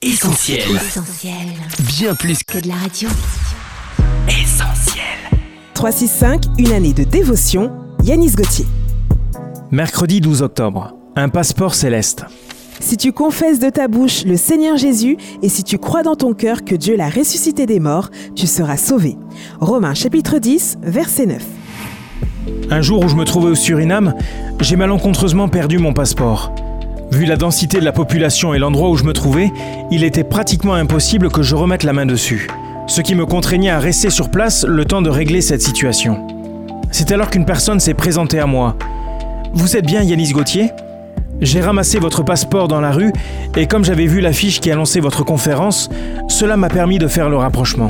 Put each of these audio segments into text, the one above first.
Essentiel. Essentiel. Bien plus Que de la radio. qu'essentiel. 365, une année de dévotion, Yanis Gauthier. Mercredi 12 octobre. Un passeport céleste. Si tu confesses de ta bouche le Seigneur Jésus et si tu crois dans ton cœur que Dieu l'a ressuscité des morts, tu seras sauvé. Romains chapitre 10, verset 9. Un jour où je me trouvais au Suriname, j'ai malencontreusement perdu mon passeport. Vu la densité de la population et l'endroit où je me trouvais, il était pratiquement impossible que je remette la main dessus. Ce qui me contraignait à rester sur place le temps de régler cette situation. C'est alors qu'une personne s'est présentée à moi. Vous êtes bien Yanis Gauthier? J'ai ramassé votre passeport dans la rue et comme j'avais vu l'affiche qui annonçait votre conférence, cela m'a permis de faire le rapprochement.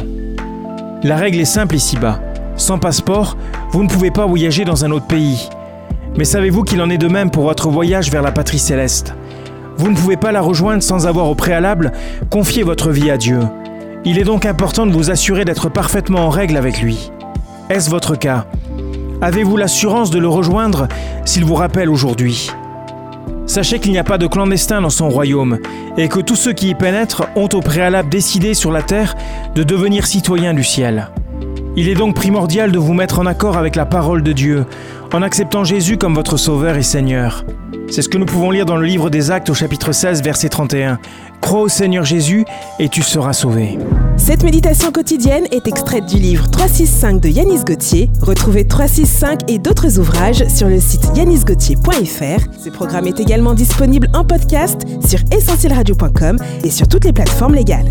La règle est simple ici-bas. Sans passeport, vous ne pouvez pas voyager dans un autre pays. Mais savez-vous qu'il en est de même pour votre voyage vers la patrie céleste? Vous ne pouvez pas la rejoindre sans avoir au préalable confié votre vie à Dieu. Il est donc important de vous assurer d'être parfaitement en règle avec lui. Est-ce votre cas? Avez-vous l'assurance de le rejoindre s'il vous rappelle aujourd'hui? Sachez qu'il n'y a pas de clandestin dans son royaume et que tous ceux qui y pénètrent ont au préalable décidé sur la terre de devenir citoyens du ciel. Il est donc primordial de vous mettre en accord avec la parole de Dieu, en acceptant Jésus comme votre Sauveur et Seigneur. C'est ce que nous pouvons lire dans le livre des Actes au chapitre 16, verset 31. Crois au Seigneur Jésus et tu seras sauvé. Cette méditation quotidienne est extraite du livre 365 de Yanis Gauthier. Retrouvez 365 et d'autres ouvrages sur le site yanisgauthier.fr. Ce programme est également disponible en podcast sur essentielradio.com et sur toutes les plateformes légales.